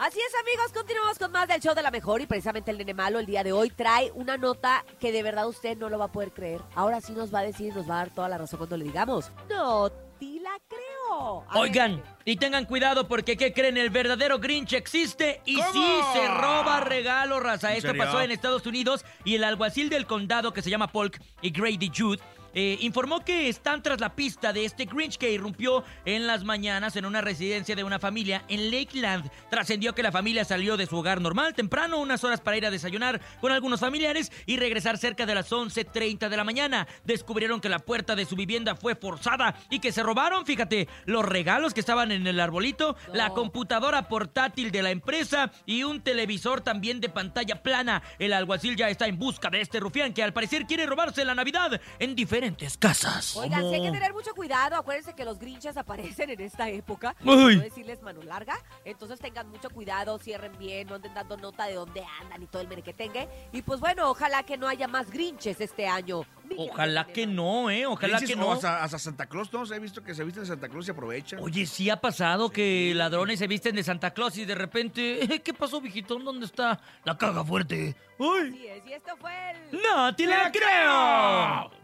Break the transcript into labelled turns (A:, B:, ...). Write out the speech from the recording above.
A: Así es, amigos, continuamos con más del show de la mejor y precisamente el nene malo el día de hoy trae una nota que de verdad usted no lo va a poder creer. Ahora sí nos va a decir nos va a dar toda la razón cuando le digamos. No, ti la creo.
B: Oigan, y tengan cuidado porque ¿qué creen? El verdadero Grinch existe y
C: ¿Cómo?
B: sí se roba regalos, raza.
C: ¿En
B: Esto
C: serio?
B: pasó en Estados Unidos y el alguacil del condado que se llama Polk y Grady Jude eh, informó que están tras la pista de este Grinch que irrumpió en las mañanas en una residencia de una familia en Lakeland. Trascendió que la familia salió de su hogar normal temprano, unas horas para ir a desayunar con algunos familiares y regresar cerca de las 11.30 de la mañana. Descubrieron que la puerta de su vivienda fue forzada y que se robaron, fíjate, los regalos que estaban en el arbolito,
A: No.
B: la computadora portátil de la empresa y un televisor también de pantalla plana. El alguacil ya está en busca de este rufián que al parecer quiere robarse la Navidad en diferentes casas.
A: Oigan, sí hay que tener mucho cuidado. Acuérdense que los grinches aparecen en esta época.
B: Uy.
A: No decirles mano larga. Entonces tengan mucho cuidado, cierren bien, no anden dando nota de dónde andan y todo el merequetengue. Y pues bueno, ojalá que no haya más grinches este año.
B: Ojalá que no, ¿eh? Ojalá
C: Dices,
B: que no.
C: hasta, hasta Santa Claus, ¿no? He visto que se visten de Santa Claus y aprovechan.
B: Oye, sí ha pasado que ladrones se visten de Santa Claus y de repente, ¿qué pasó, viejitón? ¿Dónde está la caga fuerte? ¡Uy!
A: Así es, y esto fue el...
B: ¡No te la creo!